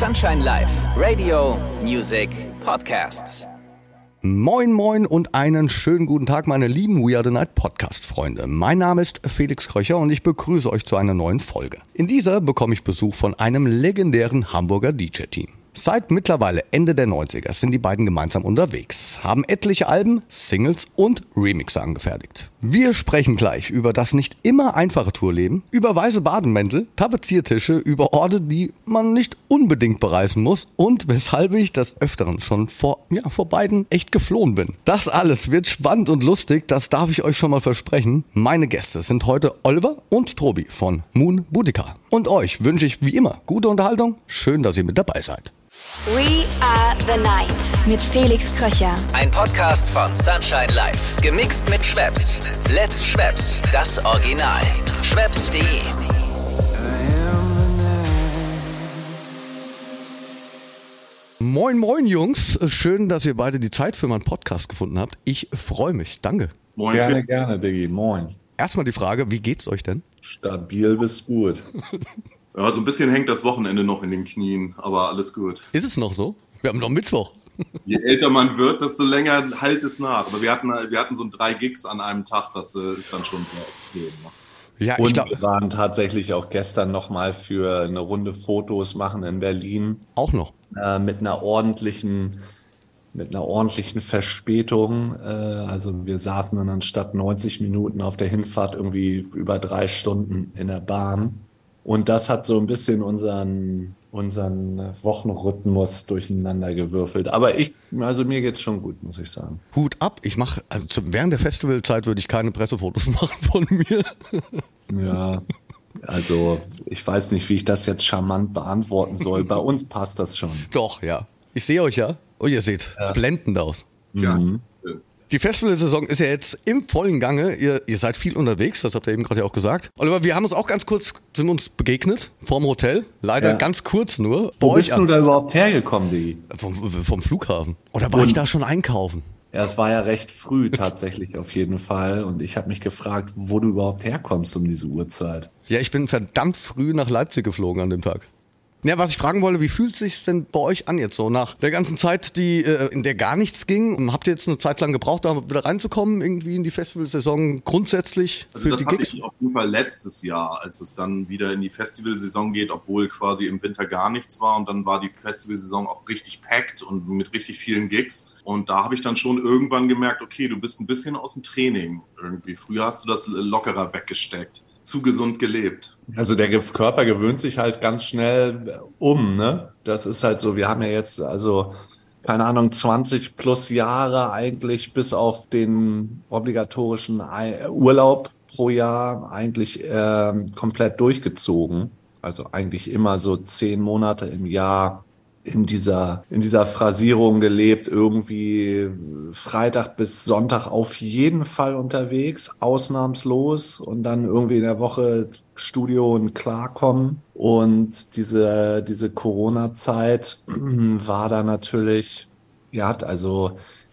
Sunshine Live, Radio, Music, Podcasts. Moin, moin und einen schönen guten Tag, meine lieben We Are the Night Podcast-Freunde. Mein Name ist Felix Kröcher und ich begrüße euch zu einer neuen Folge. In dieser bekomme ich Besuch von einem legendären Hamburger DJ-Team. Seit mittlerweile Ende der 90er sind die beiden gemeinsam unterwegs, haben etliche Alben, Singles und Remixe angefertigt. Wir sprechen gleich über das nicht immer einfache Tourleben, über weiße Bademäntel, Tapeziertische, über Orte, die man nicht unbedingt bereisen muss und weshalb ich des Öfteren schon vor, ja, vor beiden echt geflohen bin. Das alles wird spannend und lustig, das darf ich euch schon mal versprechen. Meine Gäste sind heute Oliver und Tobi von Moon Boutica. Und euch wünsche ich wie immer gute Unterhaltung. Schön, dass ihr mit dabei seid. We Are the Night mit Felix Kröcher. Ein Podcast von Sunshine Live. Gemixt mit Schwepps. Let's Schwepps. Das Original. Schwepps.de. Moin, moin, Jungs. Schön, dass ihr beide die Zeit für meinen Podcast gefunden habt. Ich freue mich. Danke. Moin, Gerne, gerne, Diggi. Moin. Erstmal die Frage, wie geht's euch denn? Stabil bis gut. Ja, so ein bisschen hängt das Wochenende noch in den Knien, aber alles gut. Ist es noch so? Wir haben noch Mittwoch. Je älter man wird, desto länger halt es nach. Aber wir hatten, wir hatten so drei Gigs an einem Tag, das äh, ist dann schon sehr extrem. ne? Ja, ich Und glaube wir waren tatsächlich auch gestern nochmal für eine Runde Fotos machen in Berlin auch noch. äh, mit einer ordentlichen, mit einer ordentlichen Verspätung. Äh, also wir saßen dann anstatt 90 Minuten auf der Hinfahrt irgendwie über drei Stunden in der Bahn. Und das hat so ein bisschen unseren, unseren Wochenrhythmus durcheinander gewürfelt. Aber ich, also mir geht's schon gut, muss ich sagen. Hut ab. Ich mache, also zu, während der Festivalzeit würde ich keine Pressefotos machen von mir. Ja, also ich weiß nicht, wie ich das jetzt charmant beantworten soll. Bei uns passt das schon. Doch, ja. Ich sehe euch ja. Oh, ihr seht blendend aus. Tja, Mhm. Die Festivalsaison ist ja jetzt im vollen Gange. Ihr, ihr seid viel unterwegs, das habt ihr eben gerade ja auch gesagt. Oliver, wir haben uns auch ganz kurz, sind uns begegnet, vorm Hotel. Leider Ja. ganz kurz nur. Wo bist du da überhaupt hergekommen, Digi? Vom, vom Flughafen. Oder war Und- ich da schon einkaufen? Ja, es war ja recht früh tatsächlich auf jeden Fall. Und ich habe mich gefragt, wo du überhaupt herkommst um diese Uhrzeit. Ja, ich bin verdammt früh nach Leipzig geflogen an dem Tag. Ja, was ich fragen wollte, wie fühlt sich denn bei euch an jetzt so nach der ganzen Zeit, die äh, in der gar nichts ging? Habt ihr jetzt eine Zeit lang gebraucht, da wieder reinzukommen, irgendwie in die Festivalsaison grundsätzlich Also für das die hatte Gigs? ich auf jeden Fall letztes Jahr, als es dann wieder in die Festivalsaison geht, obwohl quasi im Winter gar nichts war und dann war die Festivalsaison auch richtig packed und mit richtig vielen Gigs. Und da habe ich dann schon irgendwann gemerkt, okay, du bist ein bisschen aus dem Training irgendwie. Früher hast du das lockerer weggesteckt. Zu gesund gelebt. Also der Körper gewöhnt sich halt ganz schnell um, ne? Das ist halt so, wir haben ja jetzt, also, keine Ahnung, 20 plus Jahre eigentlich bis auf den obligatorischen Urlaub pro Jahr eigentlich ähm, komplett durchgezogen. Also eigentlich immer so zehn Monate im Jahr in dieser, in dieser Phrasierung gelebt, irgendwie Freitag bis Sonntag auf jeden Fall unterwegs, ausnahmslos und dann irgendwie in der Woche Studio und klarkommen. Und diese, diese Corona-Zeit war da natürlich, ja, hat also,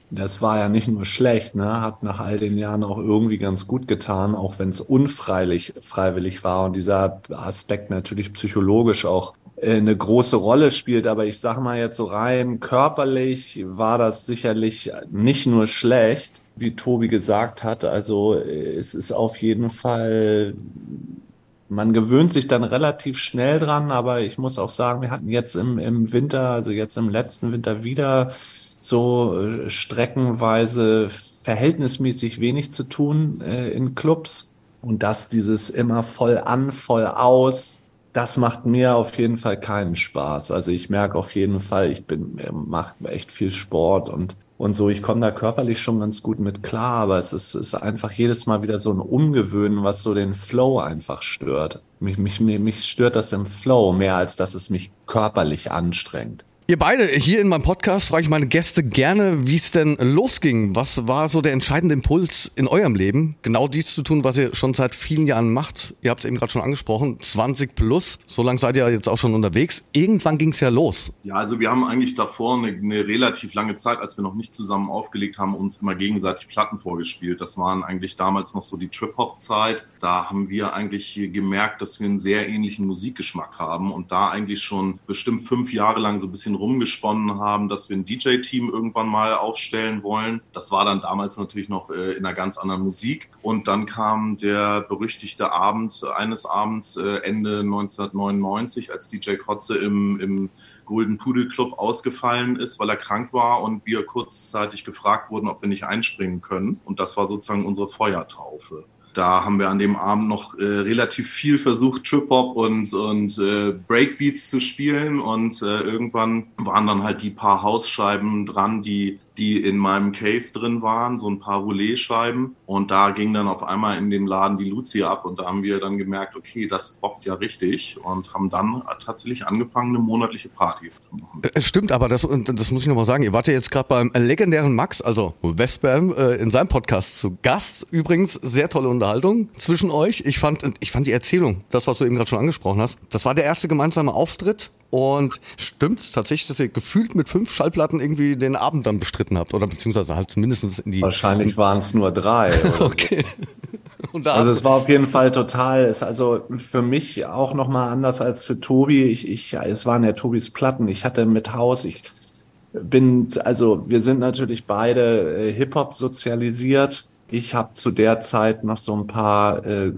das war ja nicht nur schlecht, ne, hat nach all den Jahren auch irgendwie ganz gut getan, auch wenn es unfreiwillig freiwillig war und dieser Aspekt natürlich psychologisch auch äh, eine große Rolle spielt. Aber ich sag mal jetzt so rein körperlich war das sicherlich nicht nur schlecht, wie Tobi gesagt hat. Also äh, es ist auf jeden Fall man gewöhnt sich dann relativ schnell dran, aber ich muss auch sagen, wir hatten jetzt im, im Winter, also jetzt im letzten Winter wieder so äh, streckenweise verhältnismäßig wenig zu tun äh, in Clubs. Und das dieses immer voll an, voll aus, das macht mir auf jeden Fall keinen Spaß. Also ich merke auf jeden Fall, ich bin, mache echt viel Sport und und so, ich komme da körperlich schon ganz gut mit klar, aber es ist, ist einfach jedes Mal wieder so ein Umgewöhnen, was so den Flow einfach stört. Mich, mich, mich stört das im Flow mehr, als dass es mich körperlich anstrengt. Ihr beide hier in meinem Podcast frage ich meine Gäste gerne, wie es denn losging. Was war so der entscheidende Impuls in eurem Leben, genau dies zu tun, was ihr schon seit vielen Jahren macht? Ihr habt es eben gerade schon angesprochen, 20 plus. So lange seid ihr jetzt auch schon unterwegs. Irgendwann ging es ja los. Ja, also wir haben eigentlich davor eine, eine, relativ lange Zeit, als wir noch nicht zusammen aufgelegt haben, uns immer gegenseitig Platten vorgespielt. Das waren eigentlich damals noch so die Trip-Hop-Zeit. Da haben wir eigentlich gemerkt, dass wir einen sehr ähnlichen Musikgeschmack haben und da eigentlich schon bestimmt fünf Jahre lang so ein bisschen rumgesponnen haben, dass wir ein DJ-Team irgendwann mal aufstellen wollen. Das war dann damals natürlich noch äh, in einer ganz anderen Musik. Und dann kam der berüchtigte Abend eines Abends äh, Ende 1999, als DJ Kotze im, im Golden Pudel Club ausgefallen ist, weil er krank war und wir kurzzeitig gefragt wurden, ob wir nicht einspringen können. Und das war sozusagen unsere Feuertaufe da haben wir an dem Abend noch äh, relativ viel versucht, Trip-Hop und, und äh, Breakbeats zu spielen. Und äh, irgendwann waren dann halt die paar Hausscheiben dran, die die in meinem Case drin waren, so ein paar Roulet-Scheiben. Und da ging dann auf einmal in dem Laden die Luzi ab und da haben wir dann gemerkt, okay, das bockt ja richtig und haben dann tatsächlich angefangen, eine monatliche Party zu machen. Es stimmt, aber das, das muss ich nochmal sagen, ihr wart ja jetzt gerade beim legendären Max, also Westbam, äh, in seinem Podcast zu Gast. Übrigens, sehr tolle Unterhaltung zwischen euch. Ich fand, ich fand die Erzählung, das, was du eben gerade schon angesprochen hast, das war der erste gemeinsame Auftritt und stimmt es tatsächlich, dass ihr gefühlt mit fünf Schallplatten irgendwie den Abend dann bestritten habt? Oder beziehungsweise halt mindestens in die. Wahrscheinlich waren es nur drei. okay. So. also es war auf jeden Fall total, ist also für mich auch nochmal anders als für Tobi. Ich, ich, es waren ja Tobis Platten. Ich hatte mit Haus, ich bin, also wir sind natürlich beide äh, Hip-Hop sozialisiert ich habe zu der Zeit noch so ein paar äh,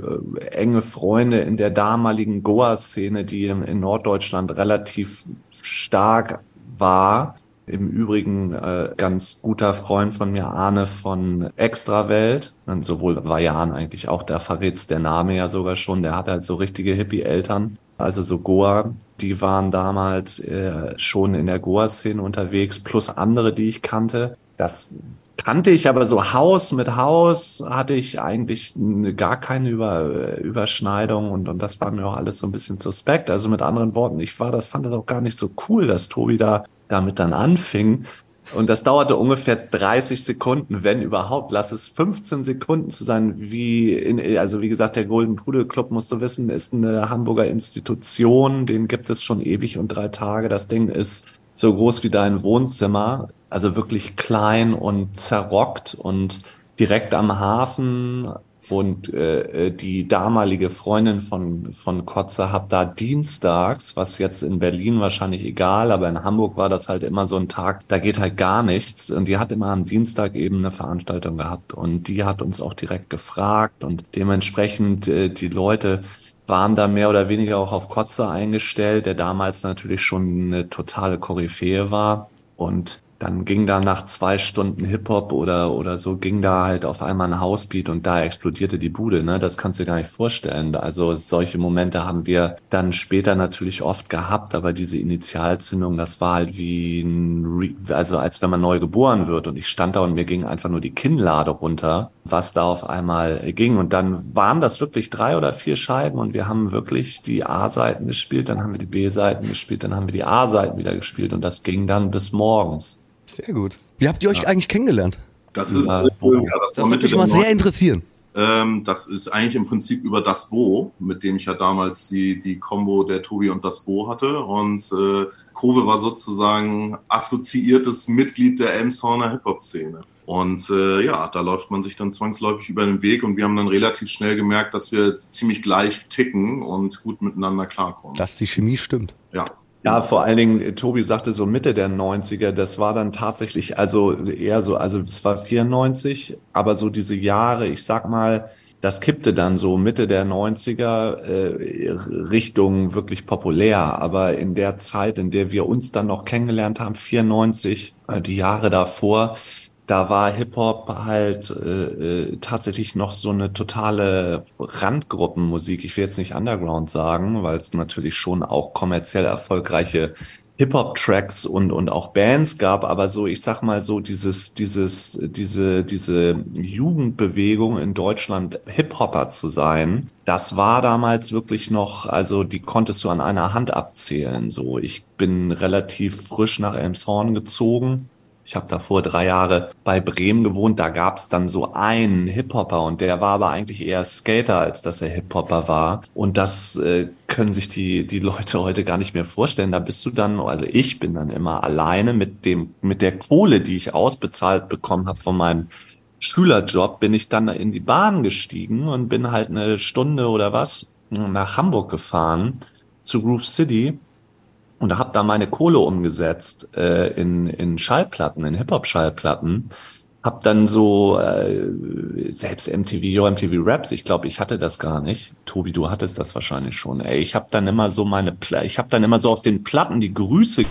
enge Freunde in der damaligen Goa-Szene, die in, in, Norddeutschland relativ stark war. Im Übrigen äh, ganz guter Freund von mir, Arne von Extrawelt. Und sowohl Vajan eigentlich auch, da verrät's der Name ja sogar schon. Der hat halt so richtige Hippie-Eltern. Also so Goa, die waren damals äh, schon in der Goa-Szene unterwegs, plus andere, die ich kannte. Das kannte ich, aber so Haus mit Haus hatte ich eigentlich gar keine Über, Überschneidung und, und das war mir auch alles so ein bisschen suspekt. Also mit anderen Worten, ich war das, fand das auch gar nicht so cool, dass Tobi da damit dann anfing. Und das dauerte ungefähr 30 Sekunden, wenn überhaupt. Lass es 15 Sekunden zu sein, wie in, also wie gesagt, der Golden Pudel Club, musst du wissen, ist eine Hamburger Institution. Den gibt es schon ewig und drei Tage. Das Ding ist so groß wie dein Wohnzimmer, also wirklich klein und zerrockt und direkt am Hafen. Und äh, äh, die damalige Freundin von, von Kotze hat da dienstags, was jetzt in Berlin wahrscheinlich egal, aber in Hamburg war das halt immer so ein Tag, da geht halt gar nichts. Und die hat immer am Dienstag eben eine Veranstaltung gehabt. Und die hat uns auch direkt gefragt. Und dementsprechend äh, die Leute waren da mehr oder weniger auch auf Kotze eingestellt, der damals natürlich schon eine totale Koryphäe war. Und dann ging da nach zwei Stunden Hip-Hop oder, oder so, ging da halt auf einmal ein Housebeat und da explodierte die Bude, ne? Das kannst du dir gar nicht vorstellen. Also solche Momente haben wir dann später natürlich oft gehabt, aber diese Initialzündung, das war halt wie ein, Re also als wenn man neu geboren wird und ich stand da und mir ging einfach nur die Kinnlade runter, was da auf einmal ging. Und dann waren das wirklich drei oder vier Scheiben und wir haben wirklich die A-Seiten gespielt, dann haben wir die B-Seiten gespielt, dann haben wir die A-Seiten wieder gespielt und das ging dann bis morgens. Sehr gut. Wie habt ihr euch ja. eigentlich kennengelernt? Das ist, ja, das, das würde mich mal sehr interessieren. Ähm, das ist eigentlich im Prinzip über das Bo, mit dem ich ja damals die, die Combo der Tobi und das Bo hatte. Und äh, Kove war sozusagen assoziiertes Mitglied der Elmshorner Hip-Hop-Szene. Und äh, ja, da läuft man sich dann zwangsläufig über den Weg und wir haben dann relativ schnell gemerkt, dass wir ziemlich gleich ticken und gut miteinander klarkommen. Dass die Chemie stimmt. Ja, ja, vor allen Dingen, äh, Tobi sagte so Mitte der 90er, das war dann tatsächlich, also eher so, also es war 94, aber so diese Jahre, ich sag mal, das kippte dann so Mitte der 90er äh, Richtung wirklich populär. Aber in der Zeit, in der wir uns dann noch kennengelernt haben, 94, äh, die Jahre davor, da war Hip-Hop halt äh, äh, tatsächlich noch so eine totale Randgruppenmusik. Ich will jetzt nicht Underground sagen, weil es natürlich schon auch kommerziell erfolgreiche Hip-Hop-Tracks und, und auch Bands gab, aber so, ich sag mal so, dieses, dieses, diese, diese Jugendbewegung in Deutschland, Hip-Hopper zu sein, das war damals wirklich noch, also die konntest du an einer Hand abzählen. So, ich bin relativ frisch nach Elmshorn gezogen ich habe davor drei Jahre bei Bremen gewohnt. Da gab es dann so einen Hip-Hopper und der war aber eigentlich eher Skater, als dass er Hip-Hopper war. Und das äh, können sich die, die Leute heute gar nicht mehr vorstellen. Da bist du dann, also ich bin dann immer alleine mit dem, mit der Kohle, die ich ausbezahlt bekommen habe von meinem Schülerjob, bin ich dann in die Bahn gestiegen und bin halt eine Stunde oder was nach Hamburg gefahren zu Groove City und habe da meine Kohle umgesetzt äh, in, in Schallplatten, in Hip-Hop-Schallplatten. Hab dann so äh, selbst MTV, Yo MTV Raps, ich glaube, ich hatte das gar nicht. Tobi, du hattest das wahrscheinlich schon. Ey, ich habe dann immer so meine, Pla ich habe dann immer so auf den Platten die Grüße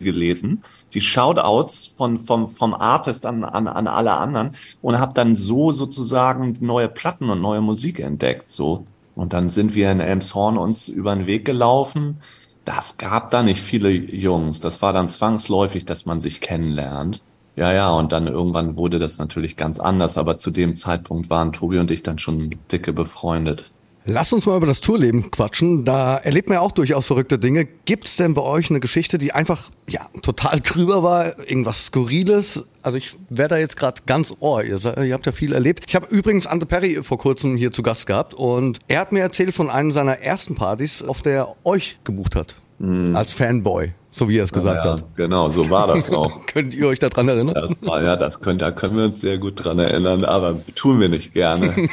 gelesen, die Shoutouts von vom vom Artist an an, an alle anderen und habe dann so sozusagen neue Platten und neue Musik entdeckt. So und dann sind wir in Elmshorn uns über den Weg gelaufen das gab da nicht viele Jungs. Das war dann zwangsläufig, dass man sich kennenlernt. Ja, ja, und dann irgendwann wurde das natürlich ganz anders, aber zu dem Zeitpunkt waren Tobi und ich dann schon dicke befreundet. Lass uns mal über das Tourleben quatschen. Da erlebt man ja auch durchaus verrückte Dinge. Gibt es denn bei euch eine Geschichte, die einfach ja total drüber war? Irgendwas Skurriles? Also ich werde da jetzt gerade ganz ohr. Ihr, ihr, habt ja viel erlebt. Ich habe übrigens Ante Perry vor kurzem hier zu Gast gehabt und er hat mir erzählt von einem seiner ersten Partys, auf der er euch gebucht hat. Mhm. Als Fanboy, so wie er es gesagt ja, hat. Genau, so war das auch. Könnt ihr euch daran erinnern? Das war, ja, das könnt, da können wir uns sehr gut dran erinnern, aber tun wir nicht gerne.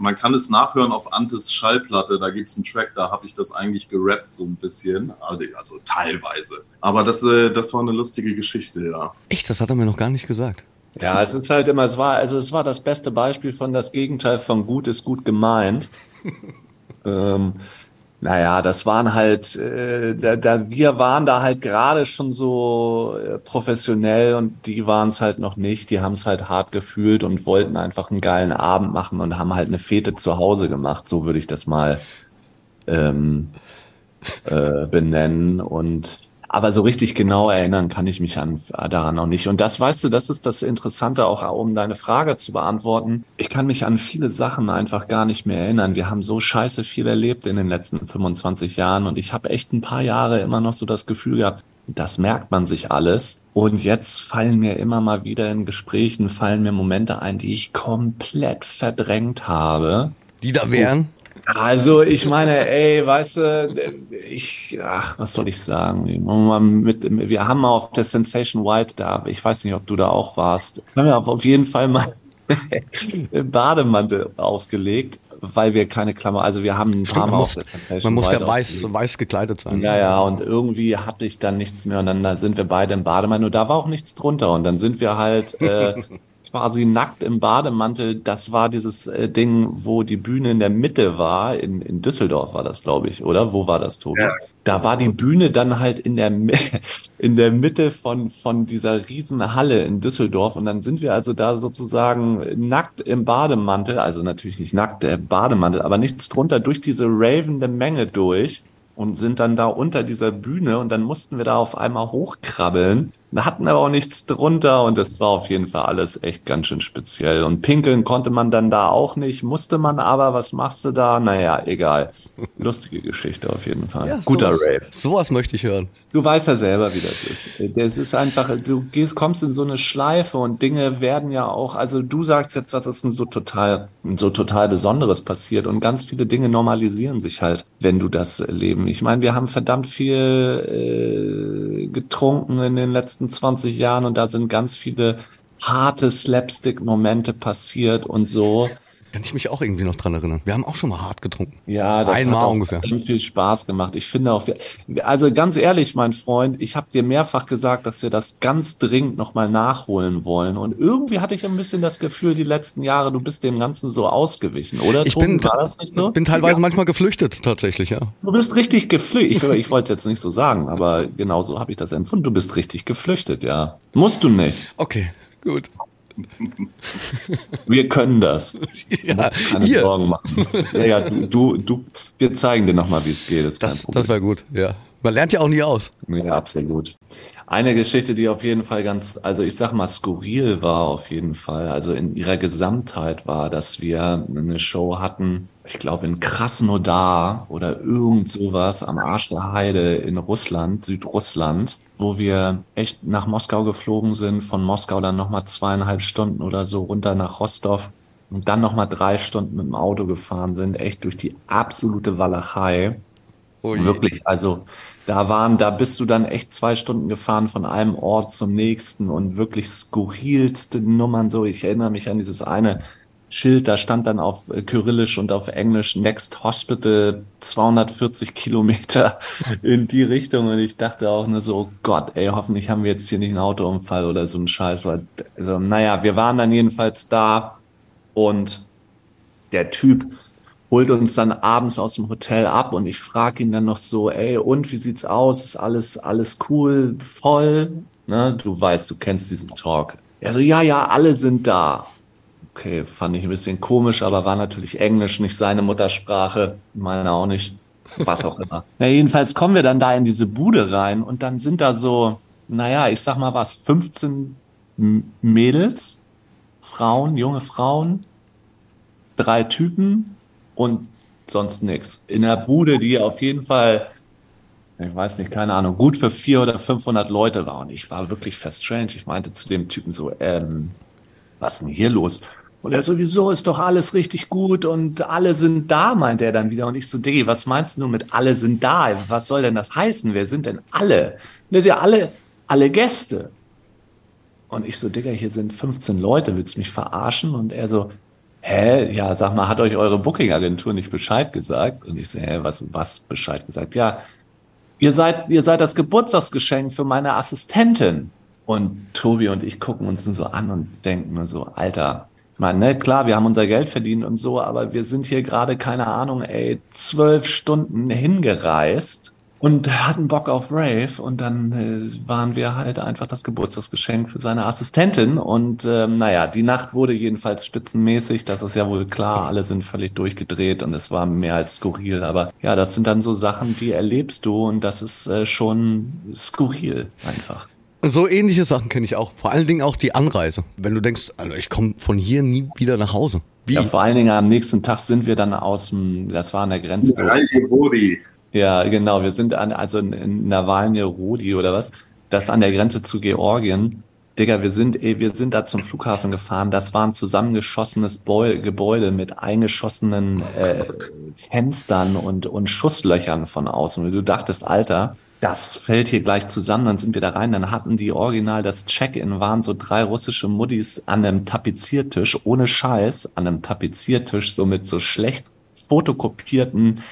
Man kann es nachhören auf Antes Schallplatte, da gibt es einen Track, da habe ich das eigentlich gerappt so ein bisschen, also, also teilweise. Aber das, äh, das war eine lustige Geschichte, ja. Echt, das hat er mir noch gar nicht gesagt. Ja, es ist halt immer, es war, also es war das beste Beispiel von das Gegenteil von gut ist gut gemeint. ähm, naja, das waren halt, äh, da, da, wir waren da halt gerade schon so äh, professionell und die waren es halt noch nicht. Die haben es halt hart gefühlt und wollten einfach einen geilen Abend machen und haben halt eine Fete zu Hause gemacht. So würde ich das mal ähm, äh, benennen. Und aber so richtig genau erinnern kann ich mich an, daran noch nicht. Und das, weißt du, das ist das Interessante auch, um deine Frage zu beantworten. Ich kann mich an viele Sachen einfach gar nicht mehr erinnern. Wir haben so scheiße viel erlebt in den letzten 25 Jahren und ich habe echt ein paar Jahre immer noch so das Gefühl gehabt, das merkt man sich alles. Und jetzt fallen mir immer mal wieder in Gesprächen, fallen mir Momente ein, die ich komplett verdrängt habe. Die da wären? Also ich meine, ey, weißt du, ich, ach, was soll ich sagen? Wir haben mal auf der Sensation White da, ich weiß nicht, ob du da auch warst, haben wir auf jeden Fall mal Bademantel aufgelegt, weil wir keine Klammer, also wir haben ein paar Mal auf der Sensation Man muss ja weiß, weiß gekleidet sein. Ja, ja, und irgendwie hatte ich dann nichts mehr und dann sind wir beide im Bademantel und da war auch nichts drunter und dann sind wir halt äh, quasi nackt im Bademantel. Das war dieses äh, Ding, wo die Bühne in der Mitte war. In, in Düsseldorf war das, glaube ich, oder? Wo war das, Tobi? Ja. Da war die Bühne dann halt in der, in der Mitte von, von dieser riesen Halle in Düsseldorf. Und dann sind wir also da sozusagen nackt im Bademantel, also natürlich nicht nackt, der Bademantel, aber nichts drunter, durch diese ravende Menge durch und sind dann da unter dieser Bühne und dann mussten wir da auf einmal hochkrabbeln da hatten wir aber auch nichts drunter und das war auf jeden Fall alles echt ganz schön speziell. Und pinkeln konnte man dann da auch nicht, musste man aber, was machst du da? Naja, egal. Lustige Geschichte auf jeden Fall. Ja, Guter sowas, Rave. Sowas möchte ich hören. Du weißt ja selber, wie das ist. Das ist einfach, du gehst, kommst in so eine Schleife und Dinge werden ja auch, also du sagst jetzt, was ist denn so total, so total Besonderes passiert und ganz viele Dinge normalisieren sich halt, wenn du das leben. Ich meine, wir haben verdammt viel äh, getrunken in den letzten letzten 20 Jahren und da sind ganz viele harte Slapstick-Momente passiert und so. Kann ich mich auch irgendwie noch dran erinnern. Wir haben auch schon mal hart getrunken. Ja, das Einmal hat auch ungefähr. viel Spaß gemacht. Ich finde auch, also ganz ehrlich, mein Freund, ich habe dir mehrfach gesagt, dass wir das ganz dringend nochmal nachholen wollen. Und irgendwie hatte ich ein bisschen das Gefühl, die letzten Jahre, du bist dem Ganzen so ausgewichen, oder? Ich bin, so? bin teilweise ja. manchmal geflüchtet, tatsächlich, ja. Du bist richtig geflüchtet. Ich, ich wollte es jetzt nicht so sagen, aber genauso habe ich das empfunden. Du bist richtig geflüchtet, ja. Musst du nicht. Okay, gut. Wir können das. Ja, keine hier. Sorgen machen. Ja, ja, du, du, wir zeigen dir nochmal, wie es geht. Das, das, das war gut, ja. Man lernt ja auch nie aus. Ja, absolut. Eine Geschichte, die auf jeden Fall ganz, also ich sag mal, skurril war auf jeden Fall, also in ihrer Gesamtheit war, dass wir eine Show hatten, ich glaube in Krasnodar oder irgend sowas am Arsch der Heide in Russland, Südrussland, wo wir echt nach Moskau geflogen sind, von Moskau dann nochmal zweieinhalb Stunden oder so runter nach Rostov und dann nochmal drei Stunden mit dem Auto gefahren sind, echt durch die absolute Walachei. Oh Wirklich, also da waren, da bist du dann echt zwei Stunden gefahren von einem Ort zum nächsten und wirklich skurrilste Nummern. So, ich erinnere mich an dieses eine Schild, da stand dann auf äh, Kyrillisch und auf Englisch Next Hospital 240 Kilometer in die Richtung und ich dachte auch nur so, oh Gott, ey, hoffentlich haben wir jetzt hier nicht einen Autounfall oder so einen Scheiß. Also, naja, wir waren dann jedenfalls da und der Typ, holt uns dann abends aus dem Hotel ab und ich frage ihn dann noch so, ey, und wie sieht's aus? Ist alles, alles cool, voll? Ne? Du weißt, du kennst diesen Talk. Er so, ja, ja, alle sind da. Okay, fand ich ein bisschen komisch, aber war natürlich Englisch, nicht seine Muttersprache, meine auch nicht, was auch immer. Na, jedenfalls kommen wir dann da in diese Bude rein und dann sind da so, naja, ich sag mal was, 15 Mädels, Frauen, junge Frauen, drei Typen, und sonst nichts. In der Bude, die auf jeden Fall, ich weiß nicht, keine Ahnung, gut für 400 oder 500 Leute war. Und ich war wirklich fast strange. Ich meinte zu dem Typen so, ähm, was ist denn hier los? Und er sowieso ist doch alles richtig gut und alle sind da, meint er dann wieder. Und ich so, Diggi, was meinst du mit alle sind da? Was soll denn das heißen? Wer sind denn alle? Und er so, ja, alle, alle Gäste. Und ich so, Digga, hier sind 15 Leute, willst du mich verarschen? Und er so, hä, ja, sag mal, hat euch eure Booking-Agentur nicht Bescheid gesagt? Und ich so, hä, was, was Bescheid gesagt? Ja, ihr seid, ihr seid das Geburtstagsgeschenk für meine Assistentin. Und Tobi und ich gucken uns nur so an und denken nur so, Alter, meine, ne, klar, wir haben unser Geld verdient und so, aber wir sind hier gerade, keine Ahnung, ey, zwölf Stunden hingereist und hatten Bock auf Rave und dann äh, waren wir halt einfach das Geburtstagsgeschenk für seine Assistentin und ähm, naja, die Nacht wurde jedenfalls spitzenmäßig, das ist ja wohl klar, alle sind völlig durchgedreht und es war mehr als skurril, aber ja, das sind dann so Sachen, die erlebst du und das ist äh, schon skurril einfach. So ähnliche Sachen kenne ich auch. Vor allen Dingen auch die Anreise. Wenn du denkst, also ich komme von hier nie wieder nach Hause. Wie? Ja, vor allen Dingen am nächsten Tag sind wir dann aus dem, das war an der Grenze. Ja, genau. Wir sind an, also in Nawalny Rudi oder was, das an der Grenze zu Georgien. Digga, wir sind, ey, wir sind da zum Flughafen gefahren. Das war ein zusammengeschossenes Beu Gebäude mit eingeschossenen äh, Fenstern und, und Schusslöchern von außen. Und du dachtest, Alter, das fällt hier gleich zusammen. Dann sind wir da rein. Dann hatten die original das Check-in, waren so drei russische Muddis an einem Tapeziertisch, ohne Scheiß, an einem Tapeziertisch, so mit so schlecht fotokopierten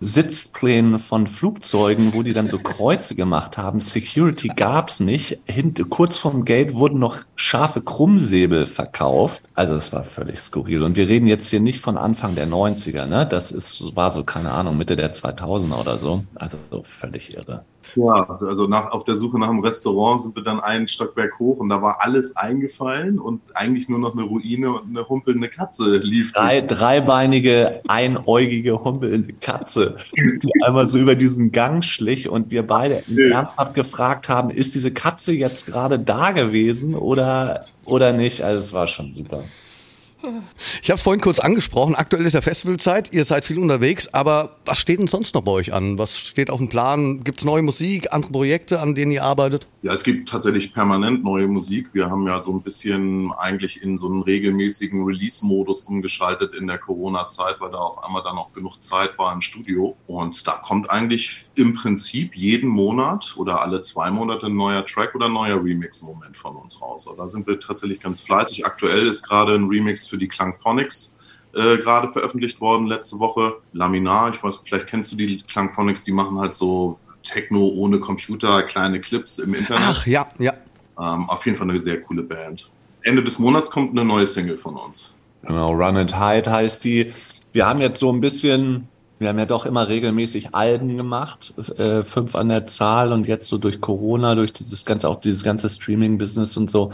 Sitzplänen von Flugzeugen, wo die dann so Kreuze gemacht haben. Security gab's nicht. Hint, kurz vorm Gate wurden noch scharfe Krummsäbel verkauft. Also es war völlig skurril. Und wir reden jetzt hier nicht von Anfang der 90er, ne? Das ist, war so, keine Ahnung, Mitte der 2000er oder so. Also so völlig irre. Ja, also nach, auf der Suche nach einem Restaurant sind wir dann einen Stockwerk hoch und da war alles eingefallen und eigentlich nur noch eine Ruine und eine humpelnde Katze lief. Drei, dreibeinige, einäugige, humpelnde Katze, die einmal so über diesen Gang schlich und wir beide ernsthaft gefragt haben, ist diese Katze jetzt gerade da gewesen oder, oder nicht? Also es war schon super. Ich habe es vorhin kurz angesprochen. Aktuell ist ja Festivalzeit. Ihr seid viel unterwegs. Aber was steht denn sonst noch bei euch an? Was steht auf dem Plan? Gibt es neue Musik, andere Projekte, an denen ihr arbeitet? Ja, es gibt tatsächlich permanent neue Musik. Wir haben ja so ein bisschen eigentlich in so einen regelmäßigen Release-Modus umgeschaltet in der Corona-Zeit, weil da auf einmal dann auch genug Zeit war im Studio. Und da kommt eigentlich im Prinzip jeden Monat oder alle zwei Monate ein neuer Track oder ein neuer Remix-Moment von uns raus. Da sind wir tatsächlich ganz fleißig. Aktuell ist gerade ein Remix für die Klangphonics äh, gerade veröffentlicht worden letzte Woche. Laminar, ich weiß, vielleicht kennst du die Klangphonics, die machen halt so Techno ohne Computer, kleine Clips im Internet. Ach ja, ja. Ähm, auf jeden Fall eine sehr coole Band. Ende des Monats kommt eine neue Single von uns. Genau, Run and Hide heißt die. Wir haben jetzt so ein bisschen, wir haben ja doch immer regelmäßig Alben gemacht, äh, fünf an der Zahl und jetzt so durch Corona, durch dieses ganze, auch dieses ganze Streaming-Business und so,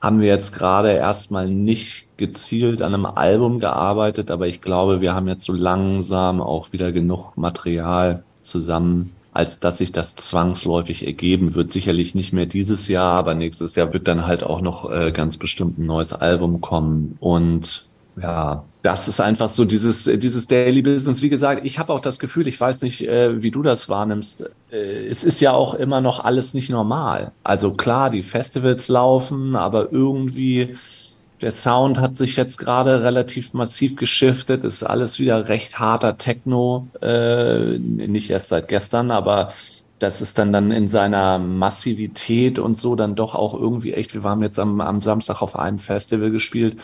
haben wir jetzt gerade erstmal nicht gezielt an einem Album gearbeitet, aber ich glaube, wir haben jetzt so langsam auch wieder genug Material zusammen als dass sich das zwangsläufig ergeben wird. Sicherlich nicht mehr dieses Jahr, aber nächstes Jahr wird dann halt auch noch äh, ganz bestimmt ein neues Album kommen. Und ja, das ist einfach so dieses, dieses Daily Business. Wie gesagt, ich habe auch das Gefühl, ich weiß nicht, äh, wie du das wahrnimmst. Äh, es ist ja auch immer noch alles nicht normal. Also klar, die Festivals laufen, aber irgendwie der Sound hat sich jetzt gerade relativ massiv geschiftet. Ist alles wieder recht harter Techno. Äh, nicht erst seit gestern, aber das ist dann dann in seiner Massivität und so dann doch auch irgendwie echt. Wir haben jetzt am, am Samstag auf einem Festival gespielt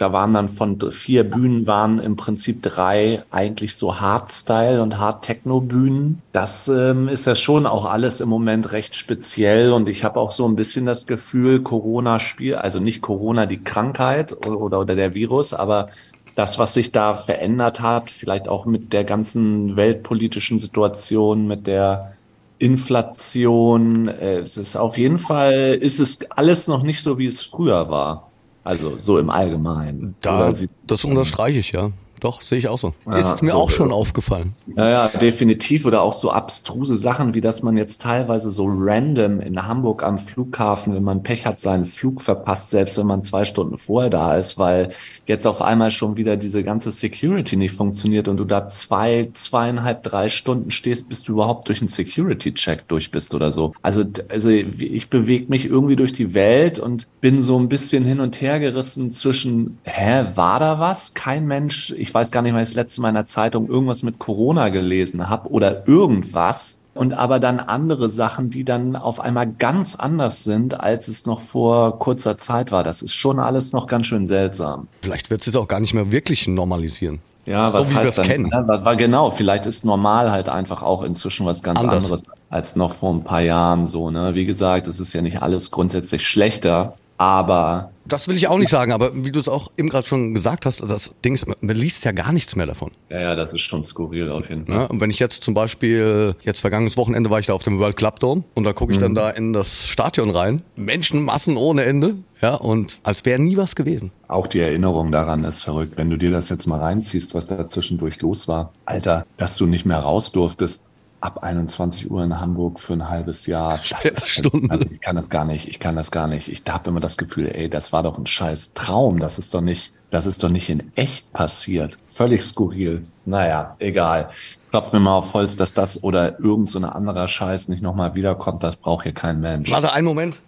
da waren dann von vier Bühnen waren im Prinzip drei eigentlich so Hardstyle und Hard-Techno-Bühnen. Das ähm, ist ja schon auch alles im Moment recht speziell und ich habe auch so ein bisschen das Gefühl, Corona spielt, also nicht Corona die Krankheit oder, oder der Virus, aber das, was sich da verändert hat, vielleicht auch mit der ganzen weltpolitischen Situation, mit der Inflation, äh, es ist auf jeden Fall, ist es alles noch nicht so, wie es früher war. Also so im Allgemeinen. Da, das unterstreiche ich ja. Doch, sehe ich auch so. Ja, ist mir so, auch schon aufgefallen. Ja, ja, definitiv. Oder auch so abstruse Sachen, wie dass man jetzt teilweise so random in Hamburg am Flughafen, wenn man Pech hat, seinen Flug verpasst, selbst wenn man zwei Stunden vorher da ist, weil jetzt auf einmal schon wieder diese ganze Security nicht funktioniert und du da zwei, zweieinhalb, drei Stunden stehst, bis du überhaupt durch einen Security-Check durch bist oder so. Also, also ich bewege mich irgendwie durch die Welt und bin so ein bisschen hin und her gerissen zwischen, hä, war da was? Kein Mensch, ich ich weiß gar nicht, weil ich das letzte Mal in der Zeitung irgendwas mit Corona gelesen habe oder irgendwas. Und aber dann andere Sachen, die dann auf einmal ganz anders sind, als es noch vor kurzer Zeit war. Das ist schon alles noch ganz schön seltsam. Vielleicht wird es auch gar nicht mehr wirklich normalisieren. Ja, was so, heißt dann? Kennen. Ja, genau, vielleicht ist normal halt einfach auch inzwischen was ganz Anders. anderes als noch vor ein paar Jahren so. Ne? Wie gesagt, es ist ja nicht alles grundsätzlich schlechter, aber das will ich auch nicht sagen, aber wie du es auch eben gerade schon gesagt hast, das Ding ist, man liest ja gar nichts mehr davon. Ja, ja, das ist schon skurril auf jeden Fall. Ja, und wenn ich jetzt zum Beispiel, jetzt vergangenes Wochenende war ich da auf dem World Club Dome und da gucke ich mhm. dann da in das Stadion rein. Menschenmassen ohne Ende, ja, und als wäre nie was gewesen. Auch die Erinnerung daran ist verrückt. Wenn du dir das jetzt mal reinziehst, was da zwischendurch los war. Alter, dass du nicht mehr raus durftest, ab 21 Uhr in Hamburg für ein halbes Jahr. Das ist, Stunde. Also ich kann das gar nicht. Ich kann das gar nicht. Ich habe immer das Gefühl, ey, das war doch ein scheiß Traum. Das ist doch nicht, das ist doch nicht in echt passiert. Völlig skurril. Naja, egal. Klopfen wir mal auf Holz, dass das oder irgend so ein anderer Scheiß nicht nochmal wiederkommt. Das braucht hier kein Mensch. Warte, einen Moment.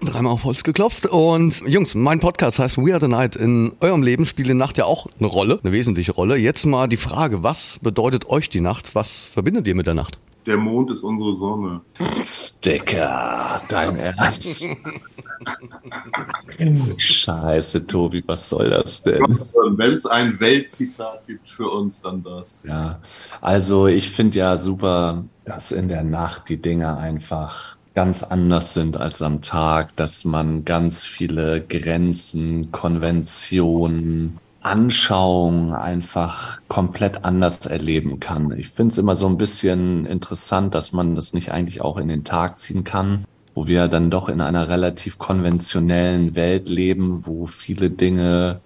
Dreimal auf Holz geklopft. Und Jungs, mein Podcast heißt We Are the Night. In eurem Leben spielt die Nacht ja auch eine Rolle, eine wesentliche Rolle. Jetzt mal die Frage, was bedeutet euch die Nacht? Was verbindet ihr mit der Nacht? Der Mond ist unsere Sonne. Sticker, dein Ernst. Scheiße, Tobi, was soll das denn? Wenn es ein Weltzitat gibt für uns, dann das. Ja, also ich finde ja super, dass in der Nacht die Dinge einfach ganz anders sind als am Tag, dass man ganz viele Grenzen, Konventionen, Anschauungen einfach komplett anders erleben kann. Ich finde es immer so ein bisschen interessant, dass man das nicht eigentlich auch in den Tag ziehen kann, wo wir dann doch in einer relativ konventionellen Welt leben, wo viele Dinge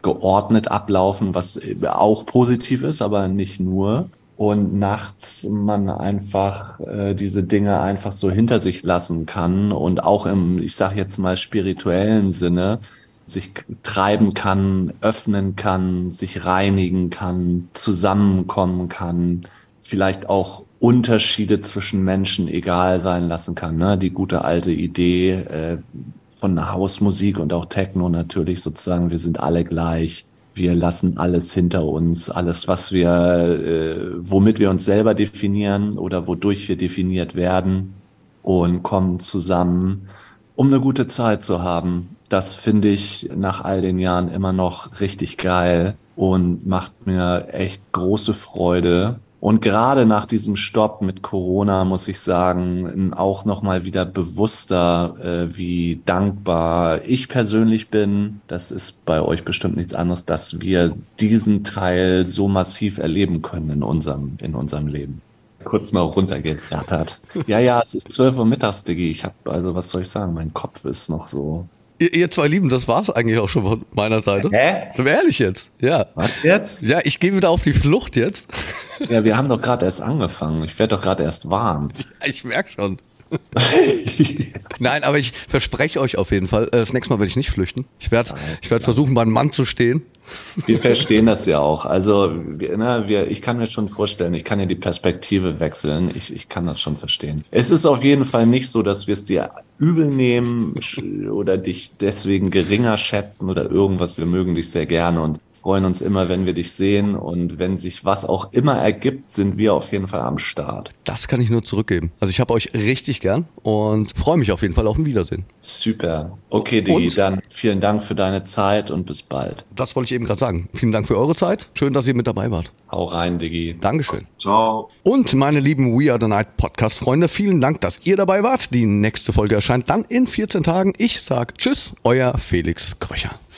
geordnet ablaufen, was auch positiv ist, aber nicht nur und nachts man einfach äh, diese Dinge einfach so hinter sich lassen kann und auch im, ich sage jetzt mal spirituellen Sinne, sich treiben kann, öffnen kann, sich reinigen kann, zusammenkommen kann, vielleicht auch Unterschiede zwischen Menschen egal sein lassen kann. Ne? Die gute alte Idee äh, von Hausmusik und auch Techno natürlich sozusagen, wir sind alle gleich wir lassen alles hinter uns, alles, was wir, äh, womit wir uns selber definieren oder wodurch wir definiert werden und kommen zusammen, um eine gute Zeit zu haben. Das finde ich nach all den Jahren immer noch richtig geil und macht mir echt große Freude. Und gerade nach diesem Stopp mit Corona muss ich sagen, auch nochmal wieder bewusster, äh, wie dankbar ich persönlich bin. Das ist bei euch bestimmt nichts anderes, dass wir diesen Teil so massiv erleben können in unserem, in unserem Leben. Kurz mal runtergerattert. Ja, ja, es ist 12 Uhr mittags, Diggi. Ich habe, also was soll ich sagen, mein Kopf ist noch so Ihr, ihr zwei Lieben, das war's eigentlich auch schon von meiner Seite. Hä? Wir ehrlich jetzt? Ja. Was jetzt? Ja, ich gehe wieder auf die Flucht jetzt. Ja, wir haben doch gerade erst angefangen. Ich werde doch gerade erst warm. Ich merke schon. Nein, aber ich verspreche euch auf jeden Fall, äh, das nächste Mal werde ich nicht flüchten. Ich werde ich werd versuchen, beim Mann zu stehen. Wir verstehen das ja auch. Also, wir, ne, wir, ich kann mir schon vorstellen, ich kann ja die Perspektive wechseln. Ich, ich kann das schon verstehen. Es ist auf jeden Fall nicht so, dass wir es dir übel nehmen oder dich deswegen geringer schätzen oder irgendwas. Wir mögen dich sehr gerne und freuen uns immer, wenn wir dich sehen. Und wenn sich was auch immer ergibt, sind wir auf jeden Fall am Start. Das kann ich nur zurückgeben. Also ich habe euch richtig gern und freue mich auf jeden Fall auf ein Wiedersehen. Super. Okay, Digi, Und? dann vielen Dank für deine Zeit und bis bald. Das wollte ich eben gerade sagen. Vielen Dank für eure Zeit. Schön, dass ihr mit dabei wart. Hau rein, Digi. Dankeschön. Ciao. Und meine lieben We Are the Night Podcast Freunde, vielen Dank, dass ihr dabei wart. Die nächste Folge erscheint dann in 14 Tagen. Ich sag Tschüss, euer Felix Kröcher.